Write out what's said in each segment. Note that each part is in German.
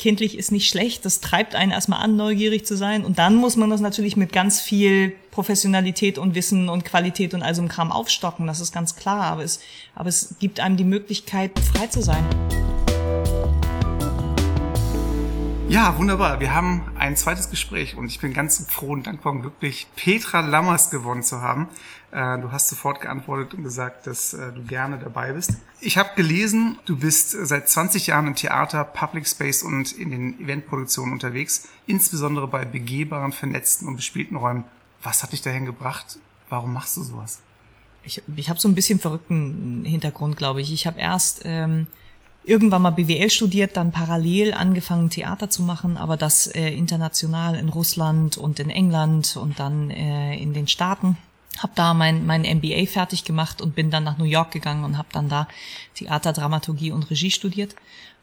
kindlich ist nicht schlecht, das treibt einen erstmal an, neugierig zu sein. Und dann muss man das natürlich mit ganz viel Professionalität und Wissen und Qualität und all so einem Kram aufstocken, das ist ganz klar. Aber es, aber es gibt einem die Möglichkeit, frei zu sein. Ja, wunderbar. Wir haben ein zweites Gespräch und ich bin ganz froh und dankbar und glücklich, Petra Lammers gewonnen zu haben. Äh, du hast sofort geantwortet und gesagt, dass äh, du gerne dabei bist. Ich habe gelesen, du bist seit 20 Jahren im Theater, Public Space und in den Eventproduktionen unterwegs, insbesondere bei begehbaren, vernetzten und bespielten Räumen. Was hat dich dahin gebracht? Warum machst du sowas? Ich, ich habe so ein bisschen verrückten Hintergrund, glaube ich. Ich habe erst ähm, irgendwann mal BWL studiert, dann parallel angefangen Theater zu machen, aber das äh, international in Russland und in England und dann äh, in den Staaten. Hab da mein, mein MBA fertig gemacht und bin dann nach New York gegangen und habe dann da Theater, Dramaturgie und Regie studiert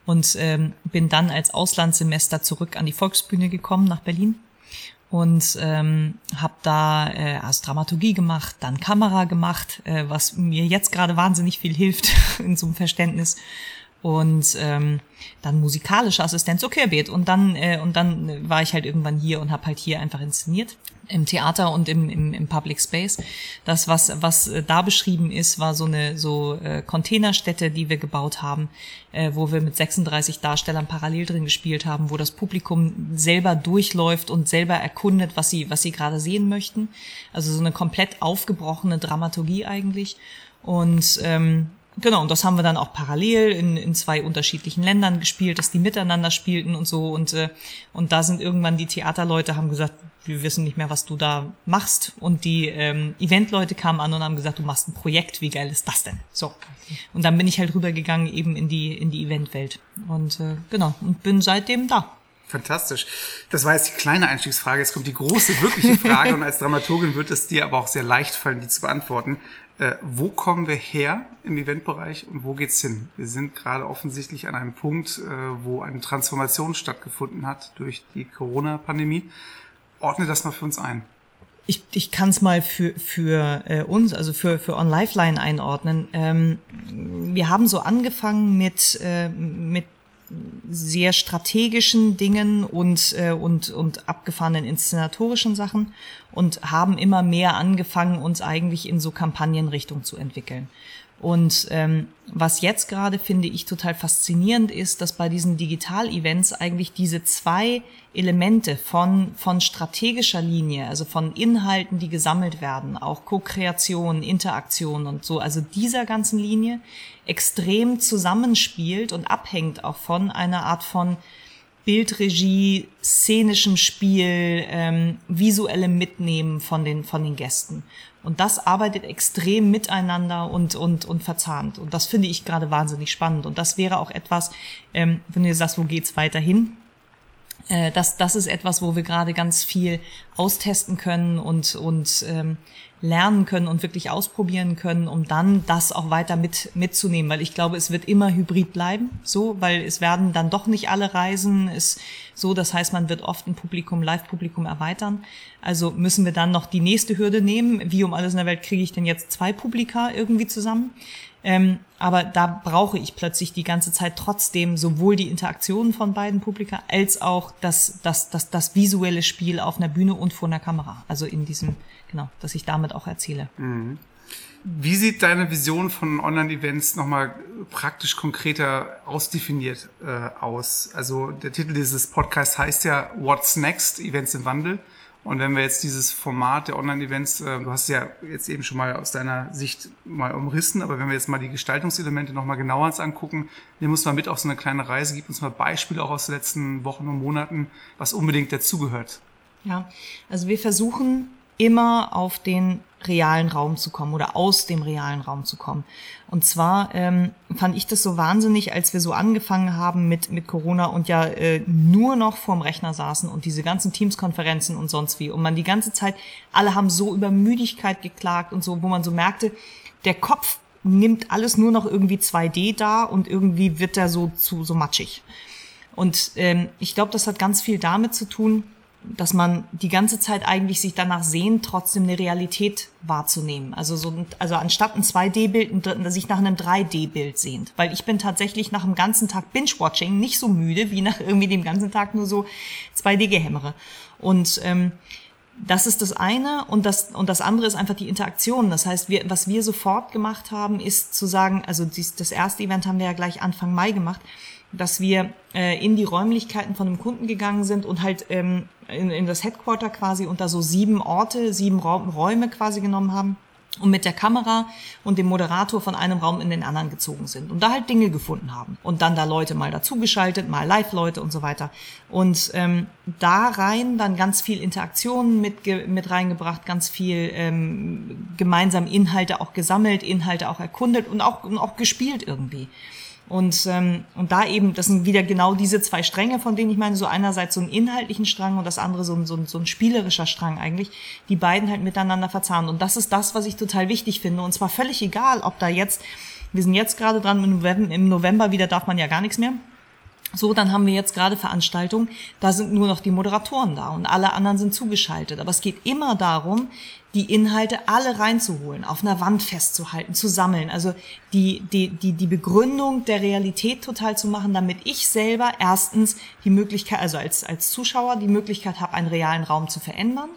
und ähm, bin dann als Auslandssemester zurück an die Volksbühne gekommen nach Berlin und ähm, habe da äh, erst Dramaturgie gemacht, dann Kamera gemacht, äh, was mir jetzt gerade wahnsinnig viel hilft in so einem Verständnis und ähm, dann musikalische Assistenz, okay, Beet. Und dann äh, und dann war ich halt irgendwann hier und habe halt hier einfach inszeniert im Theater und im, im, im Public Space. Das, was, was äh, da beschrieben ist, war so eine so äh, Containerstätte, die wir gebaut haben, äh, wo wir mit 36 Darstellern parallel drin gespielt haben, wo das Publikum selber durchläuft und selber erkundet, was sie, was sie gerade sehen möchten. Also so eine komplett aufgebrochene Dramaturgie eigentlich. Und ähm, Genau, und das haben wir dann auch parallel in, in zwei unterschiedlichen Ländern gespielt, dass die miteinander spielten und so. Und, äh, und da sind irgendwann die Theaterleute, haben gesagt, wir wissen nicht mehr, was du da machst. Und die ähm, Eventleute kamen an und haben gesagt, du machst ein Projekt, wie geil ist das denn? So. Und dann bin ich halt rübergegangen eben in die, in die Eventwelt. Und äh, genau, und bin seitdem da. Fantastisch. Das war jetzt die kleine Einstiegsfrage. Jetzt kommt die große, wirkliche Frage. und als Dramaturgin wird es dir aber auch sehr leicht fallen, die zu beantworten. Äh, wo kommen wir her im Eventbereich und wo geht's hin? Wir sind gerade offensichtlich an einem Punkt, äh, wo eine Transformation stattgefunden hat durch die Corona-Pandemie. Ordne das mal für uns ein. Ich, ich kann es mal für, für äh, uns, also für, für On Lifeline einordnen. Ähm, wir haben so angefangen mit, äh, mit sehr strategischen Dingen und, äh, und, und abgefahrenen inszenatorischen Sachen und haben immer mehr angefangen, uns eigentlich in so Kampagnenrichtung zu entwickeln. Und ähm, was jetzt gerade finde ich total faszinierend ist, dass bei diesen Digital-Events eigentlich diese zwei Elemente von, von strategischer Linie, also von Inhalten, die gesammelt werden, auch Co-Kreation, Interaktion und so, also dieser ganzen Linie extrem zusammenspielt und abhängt auch von einer Art von Bildregie, szenischem Spiel, ähm, visuellem Mitnehmen von den, von den Gästen. Und das arbeitet extrem miteinander und, und, und verzahnt. Und das finde ich gerade wahnsinnig spannend. Und das wäre auch etwas, ähm, wenn du sagst, wo geht's weiterhin? Äh, das, das ist etwas, wo wir gerade ganz viel austesten können und, und ähm, lernen können und wirklich ausprobieren können, um dann das auch weiter mit, mitzunehmen. Weil ich glaube, es wird immer hybrid bleiben, so, weil es werden dann doch nicht alle Reisen, ist so, das heißt, man wird oft ein Publikum, Live-Publikum erweitern. Also müssen wir dann noch die nächste Hürde nehmen. Wie um alles in der Welt kriege ich denn jetzt zwei Publika irgendwie zusammen? Ähm, aber da brauche ich plötzlich die ganze Zeit trotzdem sowohl die Interaktionen von beiden Publika als auch das, das, das, das visuelle Spiel auf einer Bühne und vor einer Kamera. Also in diesem, genau, dass ich damit auch erzähle. Mhm. Wie sieht deine Vision von Online-Events nochmal praktisch konkreter ausdefiniert äh, aus? Also der Titel dieses Podcasts heißt ja What's Next? Events im Wandel. Und wenn wir jetzt dieses Format der Online-Events, äh, du hast ja jetzt eben schon mal aus deiner Sicht mal umrissen, aber wenn wir jetzt mal die Gestaltungselemente nochmal genauer uns angucken, nimm uns mal mit auf so eine kleine Reise, gib uns mal Beispiele auch aus den letzten Wochen und Monaten, was unbedingt dazugehört. Ja, also wir versuchen immer auf den realen Raum zu kommen oder aus dem realen Raum zu kommen. Und zwar ähm, fand ich das so wahnsinnig, als wir so angefangen haben mit, mit Corona und ja äh, nur noch vorm Rechner saßen und diese ganzen Teams-Konferenzen und sonst wie. Und man die ganze Zeit, alle haben so über Müdigkeit geklagt und so, wo man so merkte, der Kopf nimmt alles nur noch irgendwie 2D da und irgendwie wird er so zu so matschig. Und ähm, ich glaube, das hat ganz viel damit zu tun, dass man die ganze Zeit eigentlich sich danach sehnt, trotzdem eine Realität wahrzunehmen. Also so, also anstatt ein 2D-Bild, sich nach einem 3D-Bild sehnt. Weil ich bin tatsächlich nach einem ganzen Tag Binge-Watching nicht so müde, wie nach irgendwie dem ganzen Tag nur so 2D-Gehämmere. Und ähm, das ist das eine und das und das andere ist einfach die Interaktion. Das heißt, wir, was wir sofort gemacht haben, ist zu sagen, also dies, das erste Event haben wir ja gleich Anfang Mai gemacht, dass wir äh, in die Räumlichkeiten von einem Kunden gegangen sind und halt ähm, in, in das Headquarter quasi unter so sieben Orte, sieben Räume quasi genommen haben und mit der Kamera und dem Moderator von einem Raum in den anderen gezogen sind und da halt Dinge gefunden haben und dann da Leute mal dazugeschaltet, mal Live-Leute und so weiter und ähm, da rein dann ganz viel Interaktion mit mit reingebracht, ganz viel ähm, gemeinsam Inhalte auch gesammelt, Inhalte auch erkundet und auch und auch gespielt irgendwie. Und, ähm, und da eben, das sind wieder genau diese zwei Stränge, von denen ich meine, so einerseits so einen inhaltlichen Strang und das andere so ein, so ein, so ein spielerischer Strang eigentlich, die beiden halt miteinander verzahnen. Und das ist das, was ich total wichtig finde. Und zwar völlig egal, ob da jetzt, wir sind jetzt gerade dran, im November, im November wieder darf man ja gar nichts mehr. So, dann haben wir jetzt gerade Veranstaltungen, da sind nur noch die Moderatoren da und alle anderen sind zugeschaltet. Aber es geht immer darum, die Inhalte alle reinzuholen, auf einer Wand festzuhalten, zu sammeln. Also die, die, die, die Begründung der Realität total zu machen, damit ich selber erstens die Möglichkeit, also als, als Zuschauer die Möglichkeit habe, einen realen Raum zu verändern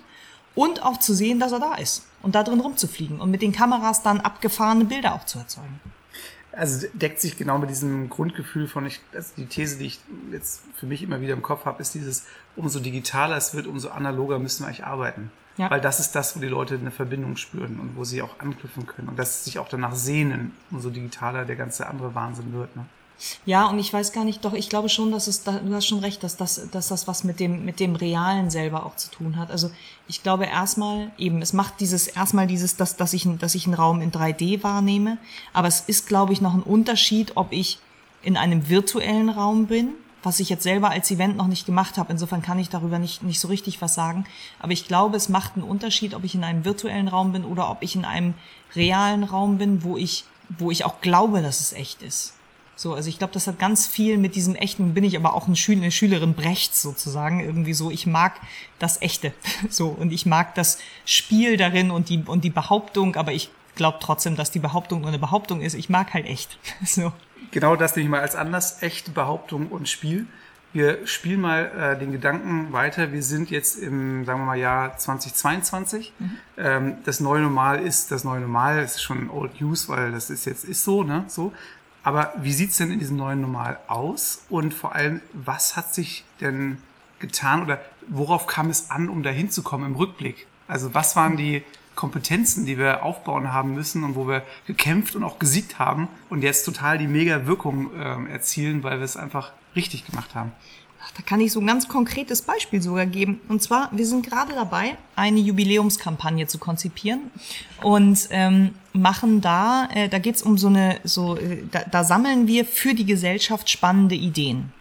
und auch zu sehen, dass er da ist und da drin rumzufliegen und mit den Kameras dann abgefahrene Bilder auch zu erzeugen also deckt sich genau mit diesem Grundgefühl von, ich, also die These, die ich jetzt für mich immer wieder im Kopf habe, ist dieses, umso digitaler es wird, umso analoger müssen wir eigentlich arbeiten. Ja. Weil das ist das, wo die Leute eine Verbindung spüren und wo sie auch anknüpfen können und dass sie sich auch danach sehnen, umso digitaler der ganze andere Wahnsinn wird. Ne? Ja, und ich weiß gar nicht, doch, ich glaube schon, dass es, da, du hast schon recht, dass das, dass das was mit dem, mit dem Realen selber auch zu tun hat. Also ich glaube erstmal eben, es macht dieses, erstmal dieses, dass, dass ich, dass ich einen Raum in 3D wahrnehme. Aber es ist, glaube ich, noch ein Unterschied, ob ich in einem virtuellen Raum bin, was ich jetzt selber als Event noch nicht gemacht habe. Insofern kann ich darüber nicht, nicht so richtig was sagen. Aber ich glaube, es macht einen Unterschied, ob ich in einem virtuellen Raum bin oder ob ich in einem realen Raum bin, wo ich, wo ich auch glaube, dass es echt ist. So, also ich glaube, das hat ganz viel mit diesem echten, bin ich aber auch eine, Schüler, eine Schülerin Brechts sozusagen, irgendwie so, ich mag das Echte, so, und ich mag das Spiel darin und die, und die Behauptung, aber ich glaube trotzdem, dass die Behauptung nur eine Behauptung ist. Ich mag halt echt, so. Genau das nehme ich mal als Anlass, echte Behauptung und Spiel. Wir spielen mal äh, den Gedanken weiter. Wir sind jetzt im, sagen wir mal, Jahr 2022. Mhm. Ähm, das neue Normal ist das neue Normal. Das ist schon Old News, weil das ist jetzt ist so, ne? So. Aber wie sieht's denn in diesem neuen Normal aus? Und vor allem, was hat sich denn getan oder worauf kam es an, um da hinzukommen im Rückblick? Also was waren die Kompetenzen, die wir aufbauen haben müssen und wo wir gekämpft und auch gesiegt haben und jetzt total die mega Wirkung äh, erzielen, weil wir es einfach richtig gemacht haben? Da kann ich so ein ganz konkretes Beispiel sogar geben. Und zwar, wir sind gerade dabei, eine Jubiläumskampagne zu konzipieren und ähm, machen da, äh, da geht's um so eine, so, äh, da, da sammeln wir für die Gesellschaft spannende Ideen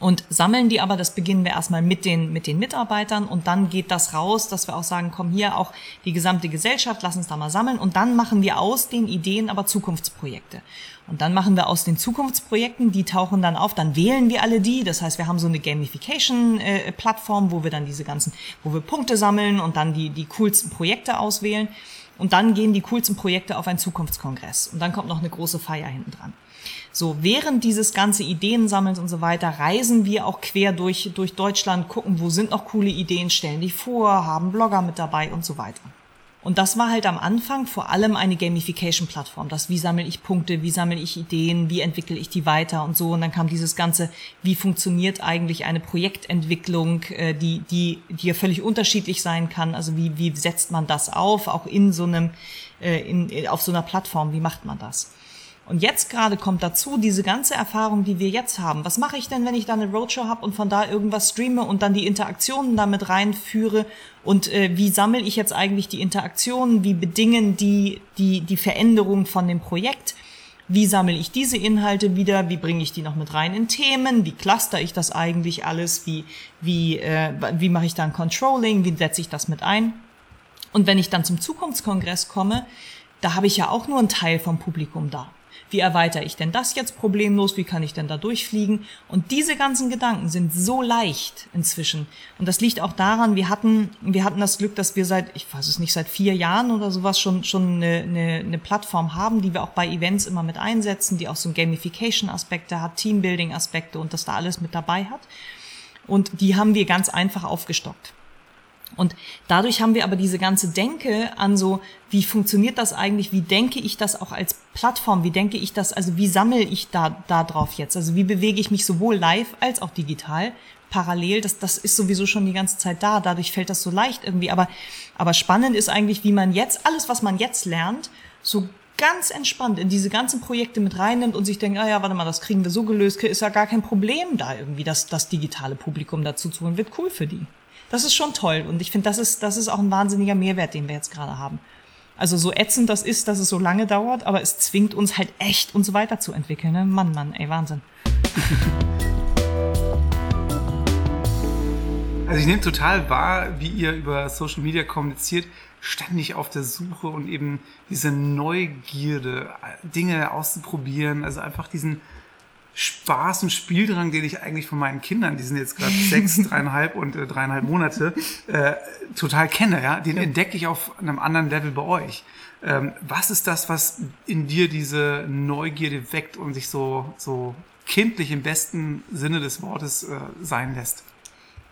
und sammeln die aber, das beginnen wir erstmal mit den, mit den Mitarbeitern und dann geht das raus, dass wir auch sagen, komm hier auch die gesamte Gesellschaft, lass uns da mal sammeln und dann machen wir aus den Ideen aber Zukunftsprojekte. Und dann machen wir aus den Zukunftsprojekten, die tauchen dann auf, dann wählen wir alle die, das heißt, wir haben so eine Gamification-Plattform, wo wir dann diese ganzen, wo wir Punkte sammeln und dann die, die coolsten Projekte auswählen und dann gehen die coolsten Projekte auf einen Zukunftskongress und dann kommt noch eine große Feier hinten dran. So, während dieses ganze Ideensammelns und so weiter reisen wir auch quer durch, durch Deutschland, gucken, wo sind noch coole Ideen, stellen die vor, haben Blogger mit dabei und so weiter. Und das war halt am Anfang vor allem eine Gamification-Plattform. Das, wie sammle ich Punkte, wie sammle ich Ideen, wie entwickle ich die weiter und so. Und dann kam dieses Ganze, wie funktioniert eigentlich eine Projektentwicklung, äh, die, die, die ja völlig unterschiedlich sein kann. Also wie, wie setzt man das auf, auch in so einem, äh, in, auf so einer Plattform, wie macht man das? Und jetzt gerade kommt dazu diese ganze Erfahrung, die wir jetzt haben. Was mache ich denn, wenn ich da eine Roadshow habe und von da irgendwas streame und dann die Interaktionen damit reinführe? Und äh, wie sammle ich jetzt eigentlich die Interaktionen? Wie bedingen die, die, die Veränderung von dem Projekt? Wie sammle ich diese Inhalte wieder? Wie bringe ich die noch mit rein in Themen? Wie cluster ich das eigentlich alles? Wie, wie, äh, wie mache ich dann Controlling? Wie setze ich das mit ein? Und wenn ich dann zum Zukunftskongress komme, da habe ich ja auch nur einen Teil vom Publikum da. Wie erweitere ich denn das jetzt problemlos? Wie kann ich denn da durchfliegen? Und diese ganzen Gedanken sind so leicht inzwischen. Und das liegt auch daran, wir hatten, wir hatten das Glück, dass wir seit, ich weiß es nicht, seit vier Jahren oder sowas schon, schon eine, eine, eine Plattform haben, die wir auch bei Events immer mit einsetzen, die auch so Gamification-Aspekte hat, Teambuilding-Aspekte und das da alles mit dabei hat. Und die haben wir ganz einfach aufgestockt. Und dadurch haben wir aber diese ganze Denke an so, wie funktioniert das eigentlich? Wie denke ich das auch als Plattform? Wie denke ich das? Also wie sammle ich da, da drauf jetzt? Also wie bewege ich mich sowohl live als auch digital? Parallel, das, das ist sowieso schon die ganze Zeit da. Dadurch fällt das so leicht irgendwie. Aber, aber spannend ist eigentlich, wie man jetzt, alles, was man jetzt lernt, so ganz entspannt in diese ganzen Projekte mit reinnimmt und sich denkt, ah ja, warte mal, das kriegen wir so gelöst, ist ja gar kein Problem da irgendwie, das, das digitale Publikum dazu zu holen, wird cool für die. Das ist schon toll und ich finde, das ist, das ist auch ein wahnsinniger Mehrwert, den wir jetzt gerade haben. Also so ätzend das ist, dass es so lange dauert, aber es zwingt uns halt echt, uns weiterzuentwickeln. Ne? Mann, Mann, ey, Wahnsinn. Also ich nehme total wahr, wie ihr über Social Media kommuniziert, ständig auf der Suche und eben diese Neugierde, Dinge auszuprobieren, also einfach diesen Spaß und Spieldrang, den ich eigentlich von meinen Kindern, die sind jetzt gerade sechs, dreieinhalb und äh, dreieinhalb Monate, äh, total kenne, ja, den ja. entdecke ich auf einem anderen Level bei euch. Ähm, was ist das, was in dir diese Neugierde weckt und sich so, so kindlich im besten Sinne des Wortes äh, sein lässt?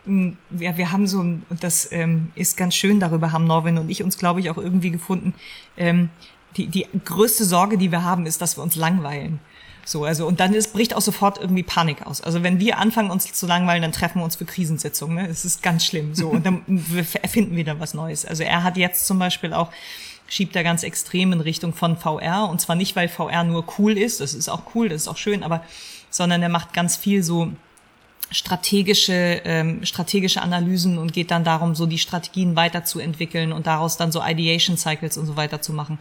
Mm, ja, wir haben so, und das ähm, ist ganz schön, darüber haben Norwin und ich uns, glaube ich, auch irgendwie gefunden. Ähm, die, die größte Sorge, die wir haben, ist, dass wir uns langweilen. So, also, und dann ist, bricht auch sofort irgendwie Panik aus. Also, wenn wir anfangen, uns zu langweilen, dann treffen wir uns für Krisensitzungen. Ne? Das ist ganz schlimm. So, und dann wir erfinden wieder was Neues. Also, er hat jetzt zum Beispiel auch, schiebt er ganz extrem in Richtung von VR. Und zwar nicht, weil VR nur cool ist. Das ist auch cool, das ist auch schön, aber, sondern er macht ganz viel so, strategische, ähm, strategische Analysen und geht dann darum, so die Strategien weiterzuentwickeln und daraus dann so Ideation Cycles und so weiter zu machen.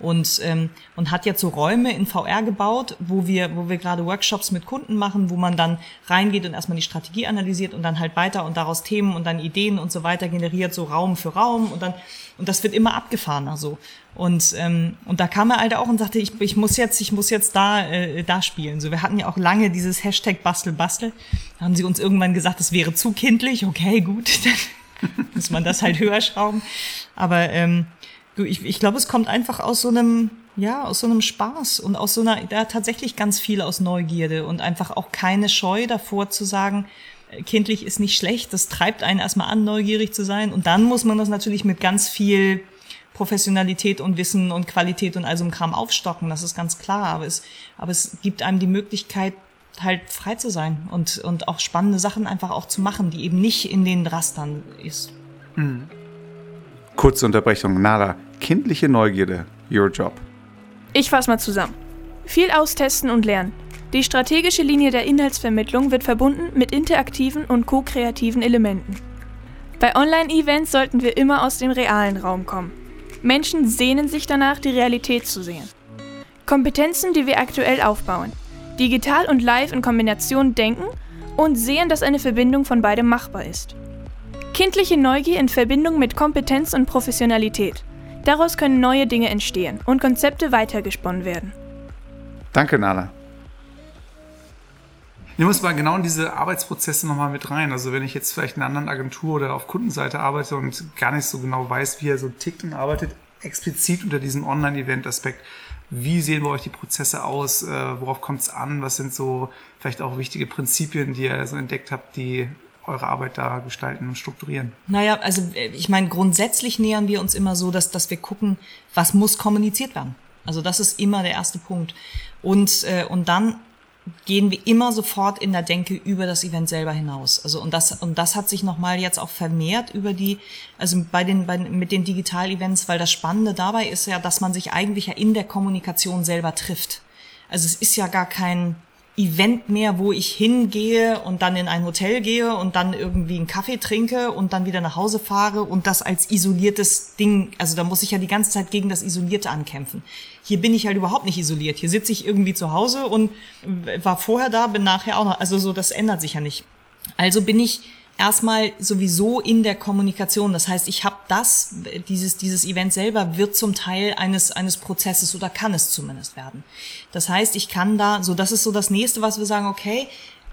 Und, ähm, und hat jetzt so Räume in VR gebaut, wo wir, wo wir gerade Workshops mit Kunden machen, wo man dann reingeht und erstmal die Strategie analysiert und dann halt weiter und daraus Themen und dann Ideen und so weiter generiert, so Raum für Raum und dann, und das wird immer abgefahrener so. Und, ähm, und da kam er halt auch und sagte, ich, ich muss jetzt, ich muss jetzt da, äh, da spielen. So, wir hatten ja auch lange dieses Hashtag Bastel Bastel. Da haben sie uns irgendwann gesagt, das wäre zu kindlich. Okay, gut, dann muss man das halt höher schrauben. Aber ähm, ich, ich glaube, es kommt einfach aus so einem, ja, aus so einem Spaß und aus so einer, da tatsächlich ganz viel aus Neugierde und einfach auch keine Scheu davor zu sagen, äh, kindlich ist nicht schlecht, das treibt einen erstmal an, neugierig zu sein. Und dann muss man das natürlich mit ganz viel Professionalität und Wissen und Qualität und all so einem Kram aufstocken, das ist ganz klar. Aber es, aber es gibt einem die Möglichkeit, halt frei zu sein und, und auch spannende Sachen einfach auch zu machen, die eben nicht in den Rastern ist. Mhm. Kurze Unterbrechung, Nala. Kindliche Neugierde, your job. Ich fasse mal zusammen. Viel austesten und lernen. Die strategische Linie der Inhaltsvermittlung wird verbunden mit interaktiven und ko-kreativen Elementen. Bei Online-Events sollten wir immer aus dem realen Raum kommen. Menschen sehnen sich danach, die Realität zu sehen. Kompetenzen, die wir aktuell aufbauen. Digital und live in Kombination denken und sehen, dass eine Verbindung von beidem machbar ist. Kindliche Neugier in Verbindung mit Kompetenz und Professionalität. Daraus können neue Dinge entstehen und Konzepte weitergesponnen werden. Danke, Nala. Nehmen wir uns mal genau in diese Arbeitsprozesse nochmal mit rein. Also wenn ich jetzt vielleicht in einer anderen Agentur oder auf Kundenseite arbeite und gar nicht so genau weiß, wie er so tickt und arbeitet, explizit unter diesem Online-Event-Aspekt, wie sehen bei euch die Prozesse aus? Äh, worauf kommt es an? Was sind so vielleicht auch wichtige Prinzipien, die ihr so entdeckt habt, die eure Arbeit da gestalten und strukturieren? Naja, also äh, ich meine, grundsätzlich nähern wir uns immer so, dass, dass wir gucken, was muss kommuniziert werden. Also das ist immer der erste Punkt. Und, äh, und dann gehen wir immer sofort in der Denke über das Event selber hinaus. Also und das und das hat sich nochmal jetzt auch vermehrt über die, also bei den, bei, mit den Digital-Events, weil das Spannende dabei ist ja, dass man sich eigentlich ja in der Kommunikation selber trifft. Also es ist ja gar kein Event mehr, wo ich hingehe und dann in ein Hotel gehe und dann irgendwie einen Kaffee trinke und dann wieder nach Hause fahre und das als isoliertes Ding, also da muss ich ja die ganze Zeit gegen das Isolierte ankämpfen. Hier bin ich halt überhaupt nicht isoliert. Hier sitze ich irgendwie zu Hause und war vorher da, bin nachher auch noch, also so, das ändert sich ja nicht. Also bin ich erstmal sowieso in der Kommunikation. Das heißt, ich habe das, dieses, dieses Event selber wird zum Teil eines, eines Prozesses oder kann es zumindest werden. Das heißt, ich kann da, so das ist so das nächste, was wir sagen, okay,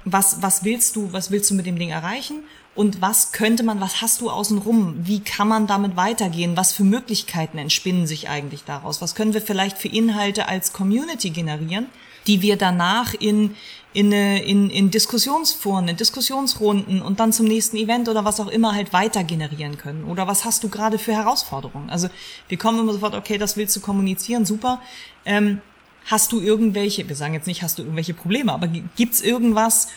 was, was willst du, was willst du mit dem Ding erreichen? Und was könnte man, was hast du außenrum? Wie kann man damit weitergehen? Was für Möglichkeiten entspinnen sich eigentlich daraus? Was können wir vielleicht für Inhalte als Community generieren, die wir danach in, in, in, in Diskussionsforen, in Diskussionsrunden und dann zum nächsten Event oder was auch immer halt weiter generieren können? Oder was hast du gerade für Herausforderungen? Also wir kommen immer sofort, okay, das willst du kommunizieren, super. Ähm, hast du irgendwelche, wir sagen jetzt nicht, hast du irgendwelche Probleme, aber gibt's irgendwas,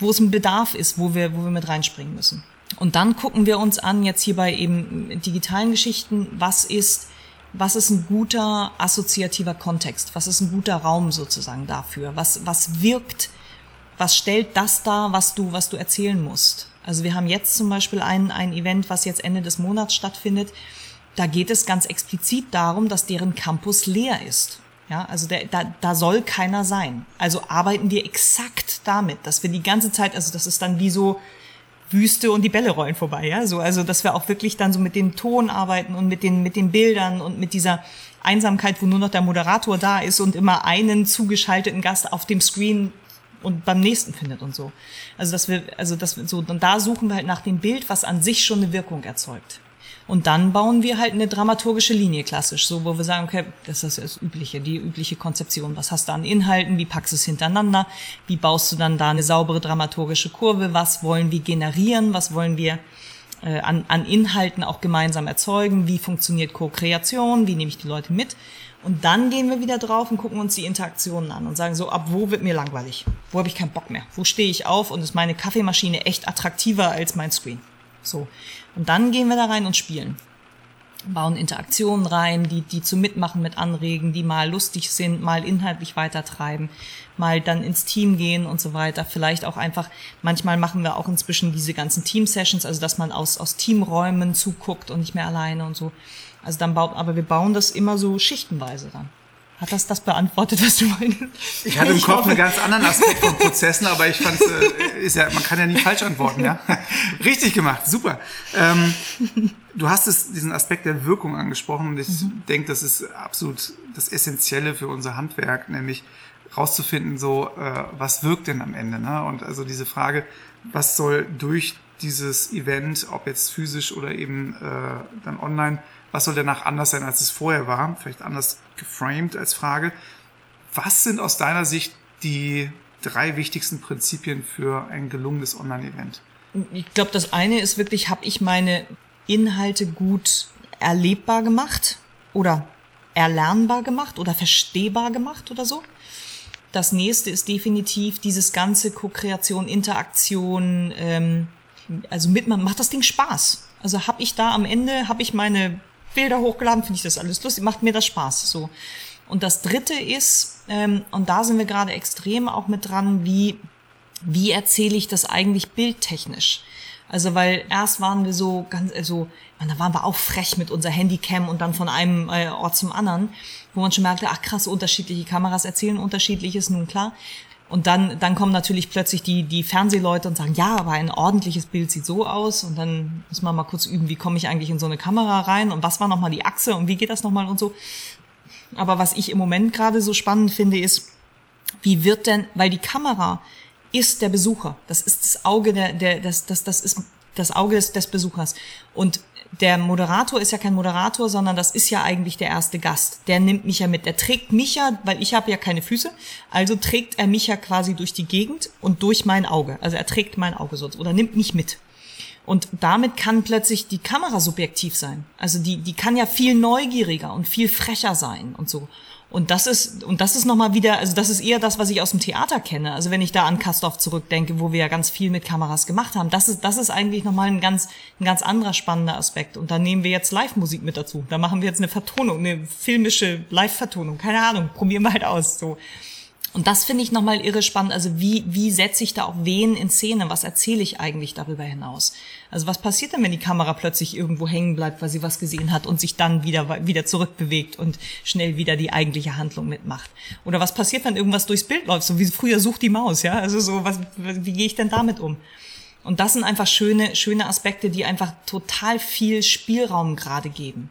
wo es ein Bedarf ist, wo wir, wo wir mit reinspringen müssen. Und dann gucken wir uns an, jetzt hier bei eben digitalen Geschichten, was ist, was ist ein guter assoziativer Kontext? Was ist ein guter Raum sozusagen dafür? Was, was wirkt, was stellt das dar, was du, was du erzählen musst? Also wir haben jetzt zum Beispiel ein, ein Event, was jetzt Ende des Monats stattfindet. Da geht es ganz explizit darum, dass deren Campus leer ist. Ja, also der, da, da soll keiner sein. Also arbeiten wir exakt damit, dass wir die ganze Zeit, also das ist dann wie so Wüste und die Bälle rollen vorbei, ja, so, also dass wir auch wirklich dann so mit dem Ton arbeiten und mit den, mit den Bildern und mit dieser Einsamkeit, wo nur noch der Moderator da ist und immer einen zugeschalteten Gast auf dem Screen und beim nächsten findet und so. Also dass wir, also dass wir so, und da suchen wir halt nach dem Bild, was an sich schon eine Wirkung erzeugt. Und dann bauen wir halt eine dramaturgische Linie klassisch, so wo wir sagen, okay, das ist das übliche, die übliche Konzeption. Was hast du an Inhalten? Wie packst du es hintereinander? Wie baust du dann da eine saubere dramaturgische Kurve? Was wollen wir generieren? Was wollen wir äh, an, an Inhalten auch gemeinsam erzeugen? Wie funktioniert Co-Kreation? Wie nehme ich die Leute mit? Und dann gehen wir wieder drauf und gucken uns die Interaktionen an und sagen so, ab wo wird mir langweilig? Wo habe ich keinen Bock mehr? Wo stehe ich auf und ist meine Kaffeemaschine echt attraktiver als mein Screen? So. Und dann gehen wir da rein und spielen. Bauen Interaktionen rein, die, die zum Mitmachen mit anregen, die mal lustig sind, mal inhaltlich weitertreiben, mal dann ins Team gehen und so weiter. Vielleicht auch einfach, manchmal machen wir auch inzwischen diese ganzen Team-Sessions, also dass man aus, aus Teamräumen zuguckt und nicht mehr alleine und so. Also dann baut, aber wir bauen das immer so schichtenweise dann. Hat das das beantwortet, was du meinst? Ich hatte im Kopf einen ganz anderen Aspekt von Prozessen, aber ich fand, äh, ist ja, man kann ja nie falsch antworten, ja. Richtig gemacht, super. Ähm, du hast es, diesen Aspekt der Wirkung angesprochen und ich mhm. denke, das ist absolut das Essentielle für unser Handwerk, nämlich rauszufinden, so, äh, was wirkt denn am Ende, ne? Und also diese Frage, was soll durch dieses Event, ob jetzt physisch oder eben äh, dann online, was soll danach anders sein, als es vorher war? Vielleicht anders geframed als Frage. Was sind aus deiner Sicht die drei wichtigsten Prinzipien für ein gelungenes Online-Event? Ich glaube, das eine ist wirklich, habe ich meine Inhalte gut erlebbar gemacht oder erlernbar gemacht oder verstehbar gemacht oder so. Das nächste ist definitiv dieses ganze Co-Kreation, Interaktion, ähm, also mit man macht das Ding Spaß. Also habe ich da am Ende habe ich meine Bilder hochgeladen, finde ich das alles lustig, macht mir das Spaß. So. Und das Dritte ist, ähm, und da sind wir gerade extrem auch mit dran, wie wie erzähle ich das eigentlich bildtechnisch? Also weil erst waren wir so ganz, also da waren wir auch frech mit unserer Handycam und dann von einem äh, Ort zum anderen, wo man schon merkte, ach krass, unterschiedliche Kameras erzählen unterschiedliches, nun klar. Und dann, dann kommen natürlich plötzlich die, die Fernsehleute und sagen, ja, aber ein ordentliches Bild sieht so aus. Und dann muss man mal kurz üben, wie komme ich eigentlich in so eine Kamera rein und was war nochmal die Achse und wie geht das nochmal und so. Aber was ich im Moment gerade so spannend finde, ist, wie wird denn, weil die Kamera ist der Besucher. Das ist das Auge der, der das, das, das ist das Auge des, des Besuchers. Und der Moderator ist ja kein Moderator, sondern das ist ja eigentlich der erste Gast. Der nimmt mich ja mit. Der trägt mich ja, weil ich habe ja keine Füße, also trägt er mich ja quasi durch die Gegend und durch mein Auge. Also er trägt mein Auge sonst oder nimmt mich mit. Und damit kann plötzlich die Kamera subjektiv sein. Also die, die kann ja viel neugieriger und viel frecher sein und so. Und das ist, und das ist nochmal wieder, also das ist eher das, was ich aus dem Theater kenne. Also wenn ich da an Kastorf zurückdenke, wo wir ja ganz viel mit Kameras gemacht haben, das ist, das ist eigentlich nochmal ein ganz, ein ganz anderer spannender Aspekt. Und da nehmen wir jetzt Live-Musik mit dazu. Da machen wir jetzt eine Vertonung, eine filmische Live-Vertonung. Keine Ahnung, probieren wir halt aus, so. Und das finde ich nochmal irre spannend. Also wie, wie setze ich da auch wen in Szene? Was erzähle ich eigentlich darüber hinaus? Also was passiert denn, wenn die Kamera plötzlich irgendwo hängen bleibt, weil sie was gesehen hat und sich dann wieder, wieder zurückbewegt und schnell wieder die eigentliche Handlung mitmacht? Oder was passiert, wenn irgendwas durchs Bild läuft? So wie früher sucht die Maus, ja? Also so, was, wie gehe ich denn damit um? Und das sind einfach schöne, schöne Aspekte, die einfach total viel Spielraum gerade geben.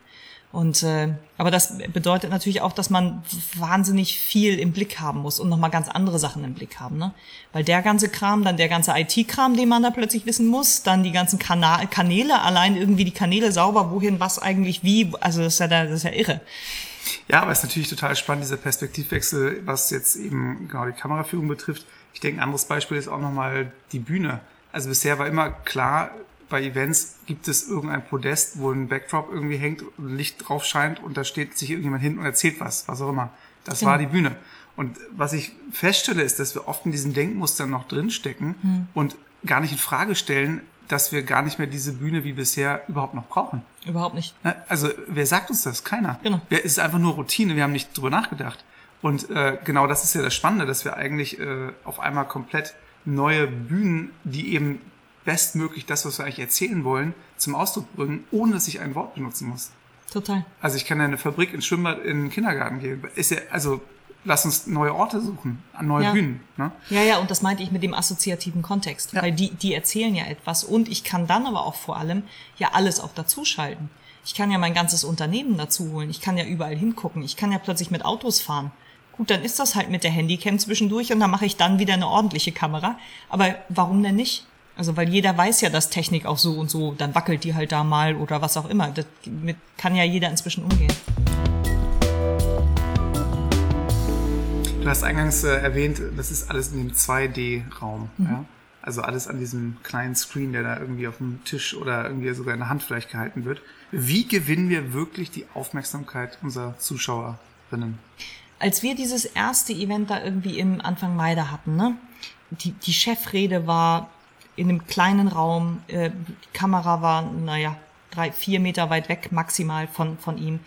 Und äh, aber das bedeutet natürlich auch, dass man wahnsinnig viel im Blick haben muss und nochmal ganz andere Sachen im Blick haben, ne? Weil der ganze Kram, dann der ganze IT-Kram, den man da plötzlich wissen muss, dann die ganzen Kana Kanäle, allein irgendwie die Kanäle sauber, wohin, was eigentlich wie, also das ist ja, das ist ja irre. Ja, aber es ist natürlich total spannend, dieser Perspektivwechsel, was jetzt eben genau die Kameraführung betrifft. Ich denke, ein anderes Beispiel ist auch nochmal die Bühne. Also bisher war immer klar, bei Events gibt es irgendein Podest, wo ein Backdrop irgendwie hängt und Licht drauf scheint und da steht sich irgendjemand hin und erzählt was, was auch immer. Das genau. war die Bühne. Und was ich feststelle, ist, dass wir oft in diesen Denkmustern noch drinstecken hm. und gar nicht in Frage stellen, dass wir gar nicht mehr diese Bühne wie bisher überhaupt noch brauchen. Überhaupt nicht. Ne? Also wer sagt uns das? Keiner. Genau. Es ist einfach nur Routine, wir haben nicht drüber nachgedacht. Und äh, genau das ist ja das Spannende, dass wir eigentlich äh, auf einmal komplett neue Bühnen, die eben bestmöglich das, was wir eigentlich erzählen wollen, zum Ausdruck bringen, ohne dass ich ein Wort benutzen muss. Total. Also ich kann ja in eine Fabrik, ins Schwimmbad, in den Kindergarten gehen. Ist ja, also lass uns neue Orte suchen, neue ja. Bühnen. Ne? Ja, ja, und das meinte ich mit dem assoziativen Kontext. Ja. Weil die, die erzählen ja etwas und ich kann dann aber auch vor allem ja alles auch dazuschalten. Ich kann ja mein ganzes Unternehmen dazu holen. Ich kann ja überall hingucken. Ich kann ja plötzlich mit Autos fahren. Gut, dann ist das halt mit der Handycam zwischendurch und dann mache ich dann wieder eine ordentliche Kamera. Aber warum denn nicht? Also weil jeder weiß ja, dass Technik auch so und so, dann wackelt die halt da mal oder was auch immer. Damit kann ja jeder inzwischen umgehen. Du hast eingangs äh, erwähnt, das ist alles in dem 2D-Raum. Mhm. Ja? Also alles an diesem kleinen Screen, der da irgendwie auf dem Tisch oder irgendwie sogar in der Hand vielleicht gehalten wird. Wie gewinnen wir wirklich die Aufmerksamkeit unserer Zuschauerinnen? Als wir dieses erste Event da irgendwie im Anfang Mai da hatten, ne? Die, die Chefrede war in einem kleinen Raum. Äh, die Kamera war, naja, drei, vier Meter weit weg maximal von, von ihm.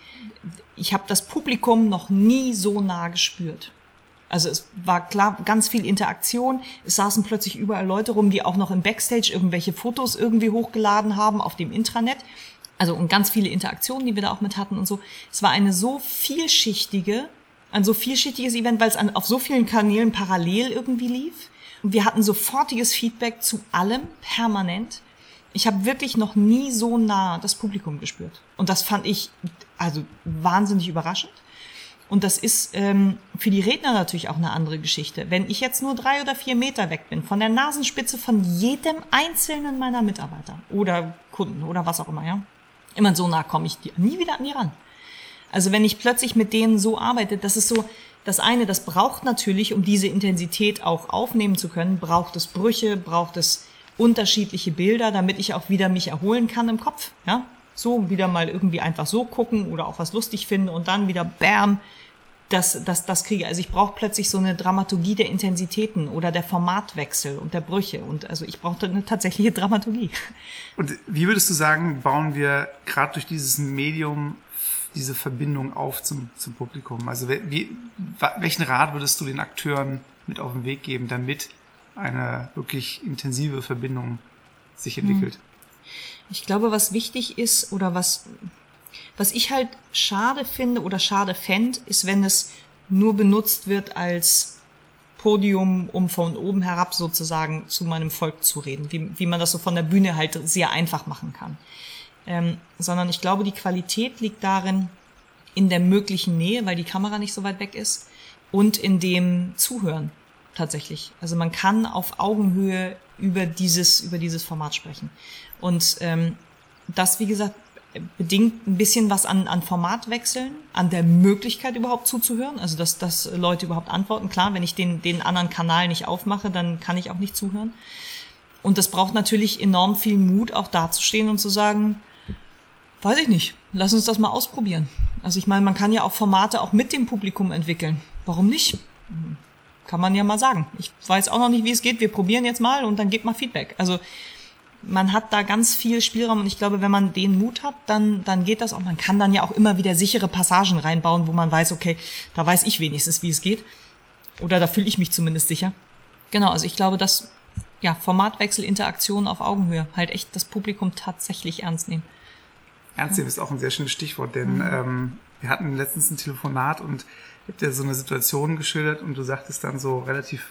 Ich habe das Publikum noch nie so nah gespürt. Also es war klar ganz viel Interaktion. Es saßen plötzlich überall Leute rum, die auch noch im Backstage irgendwelche Fotos irgendwie hochgeladen haben auf dem Intranet. Also und ganz viele Interaktionen, die wir da auch mit hatten und so. Es war eine so vielschichtige, ein so vielschichtiges Event, weil es an, auf so vielen Kanälen parallel irgendwie lief. Wir hatten sofortiges Feedback zu allem, permanent. Ich habe wirklich noch nie so nah das Publikum gespürt. Und das fand ich also wahnsinnig überraschend. Und das ist ähm, für die Redner natürlich auch eine andere Geschichte. Wenn ich jetzt nur drei oder vier Meter weg bin von der Nasenspitze von jedem einzelnen meiner Mitarbeiter oder Kunden oder was auch immer, ja, immer so nah komme ich nie wieder an die ran. Also wenn ich plötzlich mit denen so arbeite, das ist so, das eine, das braucht natürlich, um diese Intensität auch aufnehmen zu können, braucht es Brüche, braucht es unterschiedliche Bilder, damit ich auch wieder mich erholen kann im Kopf, ja. So wieder mal irgendwie einfach so gucken oder auch was lustig finden und dann wieder bam, das, das, das kriege. Also ich brauche plötzlich so eine Dramaturgie der Intensitäten oder der Formatwechsel und der Brüche. Und also ich brauche eine tatsächliche Dramaturgie. Und wie würdest du sagen, bauen wir gerade durch dieses Medium diese Verbindung auf zum, zum Publikum? Also wie, welchen Rat würdest du den Akteuren mit auf den Weg geben, damit eine wirklich intensive Verbindung sich entwickelt? Hm. Ich glaube, was wichtig ist oder was, was ich halt schade finde oder schade fände, ist, wenn es nur benutzt wird als Podium, um von oben herab sozusagen zu meinem Volk zu reden, wie, wie man das so von der Bühne halt sehr einfach machen kann ähm, sondern ich glaube, die Qualität liegt darin, in der möglichen Nähe, weil die Kamera nicht so weit weg ist, und in dem Zuhören tatsächlich. Also man kann auf Augenhöhe über dieses, über dieses Format sprechen. Und ähm, das, wie gesagt, bedingt ein bisschen was an, an Formatwechseln, an der Möglichkeit überhaupt zuzuhören, also dass, dass Leute überhaupt antworten. Klar, wenn ich den, den anderen Kanal nicht aufmache, dann kann ich auch nicht zuhören. Und das braucht natürlich enorm viel Mut, auch dazustehen und zu sagen, Weiß ich nicht. Lass uns das mal ausprobieren. Also ich meine, man kann ja auch Formate auch mit dem Publikum entwickeln. Warum nicht? Kann man ja mal sagen. Ich weiß auch noch nicht, wie es geht. Wir probieren jetzt mal und dann gebt mal Feedback. Also man hat da ganz viel Spielraum und ich glaube, wenn man den Mut hat, dann, dann geht das auch. Man kann dann ja auch immer wieder sichere Passagen reinbauen, wo man weiß, okay, da weiß ich wenigstens, wie es geht. Oder da fühle ich mich zumindest sicher. Genau, also ich glaube, dass ja, Formatwechsel, Interaktion auf Augenhöhe, halt echt das Publikum tatsächlich ernst nehmen. Ernst nehmen ist auch ein sehr schönes Stichwort, denn mhm. ähm, wir hatten letztens ein Telefonat und ich habe dir so eine Situation geschildert und du sagtest dann so relativ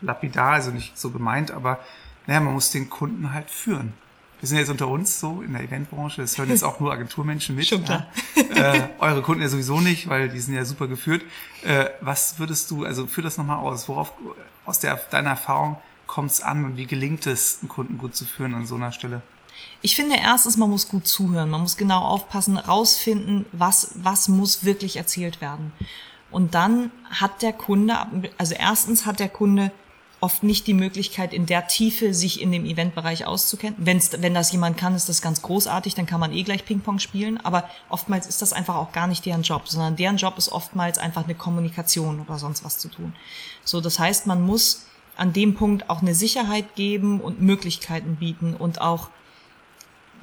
lapidar, also nicht so gemeint, aber Naja, man muss den Kunden halt führen. Wir sind jetzt unter uns so in der Eventbranche, das hören jetzt auch nur Agenturmenschen mit. Schon klar. Ja. Äh, eure Kunden ja sowieso nicht, weil die sind ja super geführt. Äh, was würdest du, also führ das nochmal aus, worauf aus der, deiner Erfahrung kommt es an und wie gelingt es, einen Kunden gut zu führen an so einer Stelle? Ich finde erstens, man muss gut zuhören, man muss genau aufpassen, rausfinden, was, was muss wirklich erzählt werden. Und dann hat der Kunde, also erstens hat der Kunde oft nicht die Möglichkeit, in der Tiefe sich in dem Eventbereich auszukennen. Wenn's, wenn das jemand kann, ist das ganz großartig, dann kann man eh gleich Ping-Pong spielen. Aber oftmals ist das einfach auch gar nicht deren Job, sondern deren Job ist oftmals einfach eine Kommunikation oder sonst was zu tun. So, das heißt, man muss an dem Punkt auch eine Sicherheit geben und Möglichkeiten bieten und auch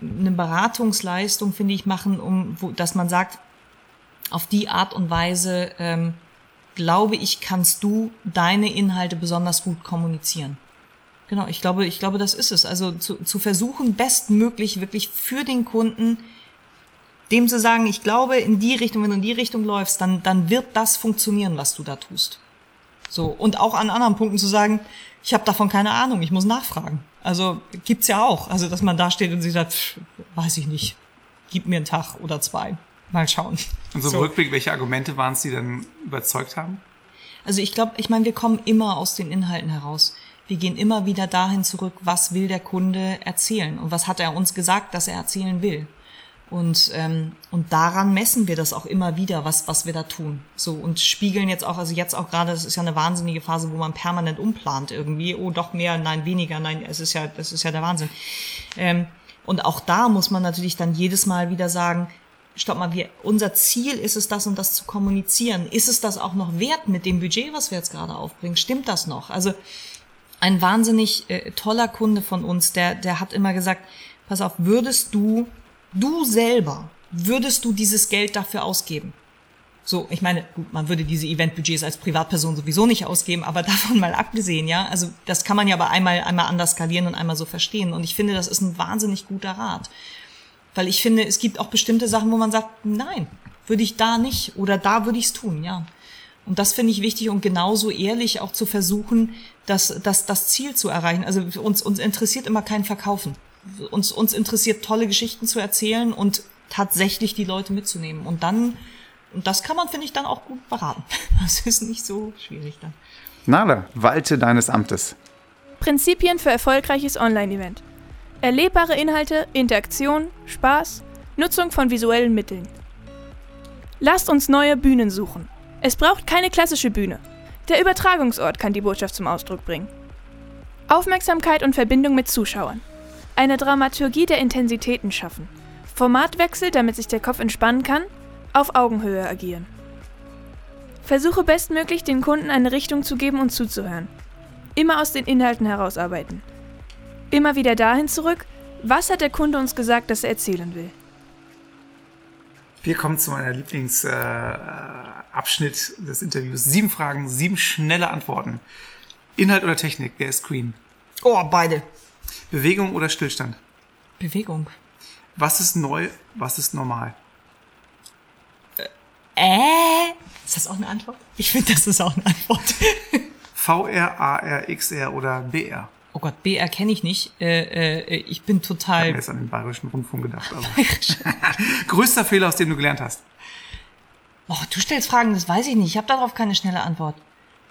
eine Beratungsleistung, finde ich, machen, um, wo, dass man sagt, auf die Art und Weise ähm, glaube ich, kannst du deine Inhalte besonders gut kommunizieren. Genau, ich glaube, ich glaube, das ist es. Also zu, zu versuchen, bestmöglich wirklich für den Kunden dem zu sagen, ich glaube, in die Richtung, wenn du in die Richtung läufst, dann, dann wird das funktionieren, was du da tust. So, und auch an anderen Punkten zu sagen, ich habe davon keine Ahnung, ich muss nachfragen. Also gibt's ja auch. Also, dass man da steht und sich sagt, pff, weiß ich nicht, gib mir einen Tag oder zwei. Mal schauen. Und so, so. im Rückblick, welche Argumente waren es, die dann überzeugt haben? Also ich glaube, ich meine, wir kommen immer aus den Inhalten heraus. Wir gehen immer wieder dahin zurück, was will der Kunde erzählen und was hat er uns gesagt, dass er erzählen will. Und, ähm, und daran messen wir das auch immer wieder, was, was wir da tun. So und spiegeln jetzt auch, also jetzt auch gerade, das ist ja eine wahnsinnige Phase, wo man permanent umplant irgendwie. Oh, doch mehr, nein, weniger, nein, es ist ja, das ist ja der Wahnsinn. Ähm, und auch da muss man natürlich dann jedes Mal wieder sagen, stopp mal, wir, unser Ziel ist es, das und das zu kommunizieren. Ist es das auch noch wert mit dem Budget, was wir jetzt gerade aufbringen? Stimmt das noch? Also ein wahnsinnig äh, toller Kunde von uns, der, der hat immer gesagt, pass auf, würdest du du selber, würdest du dieses Geld dafür ausgeben? So, ich meine, gut, man würde diese Eventbudgets als Privatperson sowieso nicht ausgeben, aber davon mal abgesehen, ja. Also, das kann man ja aber einmal, einmal anders skalieren und einmal so verstehen. Und ich finde, das ist ein wahnsinnig guter Rat. Weil ich finde, es gibt auch bestimmte Sachen, wo man sagt, nein, würde ich da nicht oder da würde ich es tun, ja. Und das finde ich wichtig und genauso ehrlich auch zu versuchen, das, das, das Ziel zu erreichen. Also uns, uns interessiert immer kein Verkaufen uns, uns interessiert, tolle Geschichten zu erzählen und tatsächlich die Leute mitzunehmen. Und dann, und das kann man, finde ich, dann auch gut beraten. Das ist nicht so schwierig dann. Nala, walte deines Amtes. Prinzipien für erfolgreiches Online-Event. Erlebbare Inhalte, Interaktion, Spaß, Nutzung von visuellen Mitteln. Lasst uns neue Bühnen suchen. Es braucht keine klassische Bühne. Der Übertragungsort kann die Botschaft zum Ausdruck bringen. Aufmerksamkeit und Verbindung mit Zuschauern. Eine Dramaturgie der Intensitäten schaffen. Formatwechsel, damit sich der Kopf entspannen kann. Auf Augenhöhe agieren. Versuche bestmöglich den Kunden eine Richtung zu geben und zuzuhören. Immer aus den Inhalten herausarbeiten. Immer wieder dahin zurück, was hat der Kunde uns gesagt, dass er erzählen will. Wir kommen zu meiner Lieblingsabschnitt äh, des Interviews. Sieben Fragen, sieben schnelle Antworten. Inhalt oder Technik, wer ist Queen? Oh, beide. Bewegung oder Stillstand? Bewegung. Was ist neu, was ist normal? Äh? Ist das auch eine Antwort? Ich finde, das ist auch eine Antwort. VR, AR, XR oder BR? Oh Gott, BR kenne ich nicht. Äh, äh, ich bin total. Ich habe jetzt an den Bayerischen Rundfunk gedacht. Größter Fehler, aus dem du gelernt hast? Oh, du stellst Fragen, das weiß ich nicht. Ich habe darauf keine schnelle Antwort.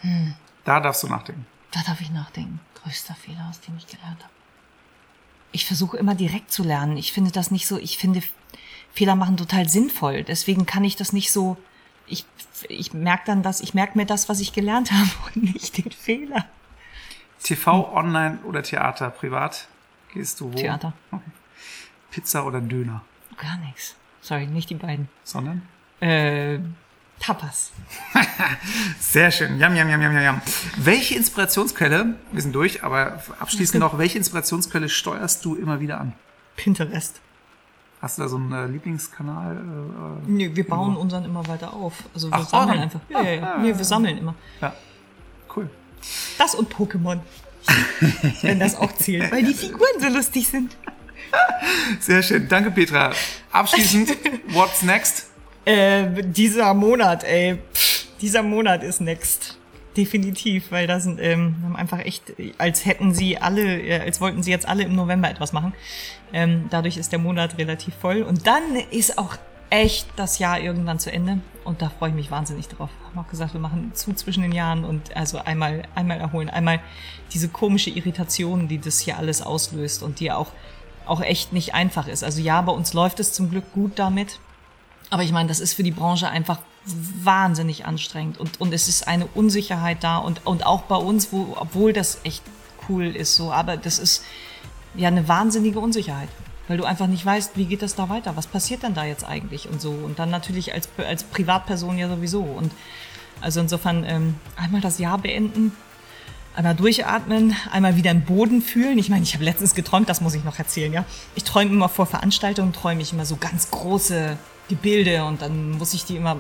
Hm. Da darfst du nachdenken. Da darf ich nachdenken. Größter Fehler, aus dem ich gelernt habe ich versuche immer direkt zu lernen. Ich finde das nicht so, ich finde Fehler machen total sinnvoll. Deswegen kann ich das nicht so, ich, ich merke dann das, ich merke mir das, was ich gelernt habe und nicht den Fehler. TV, Online oder Theater? Privat gehst du wo? Theater. Okay. Pizza oder Döner? Gar nichts. Sorry, nicht die beiden. Sondern? Äh, Tapas. Sehr schön. Jam, jam, jam, jam, jam. Welche Inspirationsquelle, wir sind durch, aber abschließend noch, welche Inspirationsquelle steuerst du immer wieder an? Pinterest. Hast du da so einen äh, Lieblingskanal? Äh, nee, wir bauen irgendwo? unseren immer weiter auf. Also wir Ach, sammeln oh, einfach. Ja, ja, ja. Nee, wir sammeln immer. Ja, cool. Das und Pokémon. Wenn das auch zählt, weil die Figuren so lustig sind. Sehr schön. Danke, Petra. Abschließend, what's next? Äh, dieser Monat, ey. Pff, dieser Monat ist next. definitiv, weil da sind ähm, haben einfach echt, als hätten sie alle, äh, als wollten sie jetzt alle im November etwas machen. Ähm, dadurch ist der Monat relativ voll und dann ist auch echt das Jahr irgendwann zu Ende und da freue ich mich wahnsinnig drauf. Haben auch gesagt, wir machen zu zwischen den Jahren und also einmal einmal erholen, einmal diese komische Irritation, die das hier alles auslöst und die auch auch echt nicht einfach ist. Also ja, bei uns läuft es zum Glück gut damit, aber ich meine, das ist für die Branche einfach wahnsinnig anstrengend. Und, und es ist eine Unsicherheit da und, und auch bei uns, wo, obwohl das echt cool ist, so, aber das ist ja eine wahnsinnige Unsicherheit, weil du einfach nicht weißt, wie geht das da weiter, was passiert denn da jetzt eigentlich und so? Und dann natürlich als, als Privatperson ja sowieso. Und also insofern ähm, einmal das Jahr beenden, einmal durchatmen, einmal wieder im Boden fühlen. Ich meine, ich habe letztens geträumt, das muss ich noch erzählen, ja. Ich träume immer vor Veranstaltungen, träume ich immer so ganz große Gebilde und dann muss ich die immer,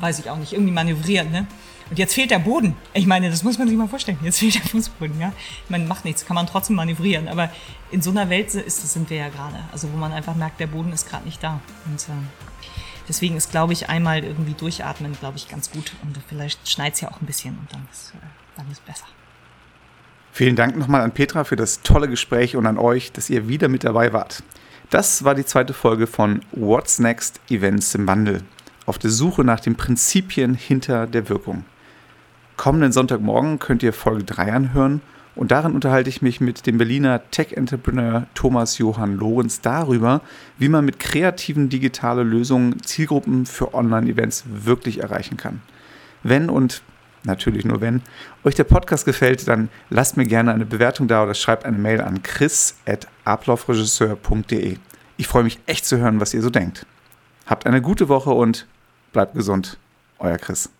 weiß ich auch nicht, irgendwie manövrieren, ne? Und jetzt fehlt der Boden. Ich meine, das muss man sich mal vorstellen. Jetzt fehlt der Fußboden, ja. Meine, macht nichts, kann man trotzdem manövrieren. Aber in so einer Welt ist das sind wir ja gerade. Also wo man einfach merkt, der Boden ist gerade nicht da. Und äh, deswegen ist, glaube ich, einmal irgendwie durchatmen, glaube ich, ganz gut. Und vielleicht schneit es ja auch ein bisschen und dann ist, äh, dann ist besser. Vielen Dank nochmal an Petra für das tolle Gespräch und an euch, dass ihr wieder mit dabei wart. Das war die zweite Folge von What's Next Events im Wandel. Auf der Suche nach den Prinzipien hinter der Wirkung. Kommenden Sonntagmorgen könnt ihr Folge 3 anhören und darin unterhalte ich mich mit dem Berliner Tech-Entrepreneur Thomas Johann Lorenz darüber, wie man mit kreativen digitalen Lösungen Zielgruppen für Online-Events wirklich erreichen kann. Wenn und natürlich nur wenn, euch der Podcast gefällt, dann lasst mir gerne eine Bewertung da oder schreibt eine Mail an chris.ablaufregisseur.de. Ich freue mich echt zu hören, was ihr so denkt. Habt eine gute Woche und bleibt gesund. Euer Chris.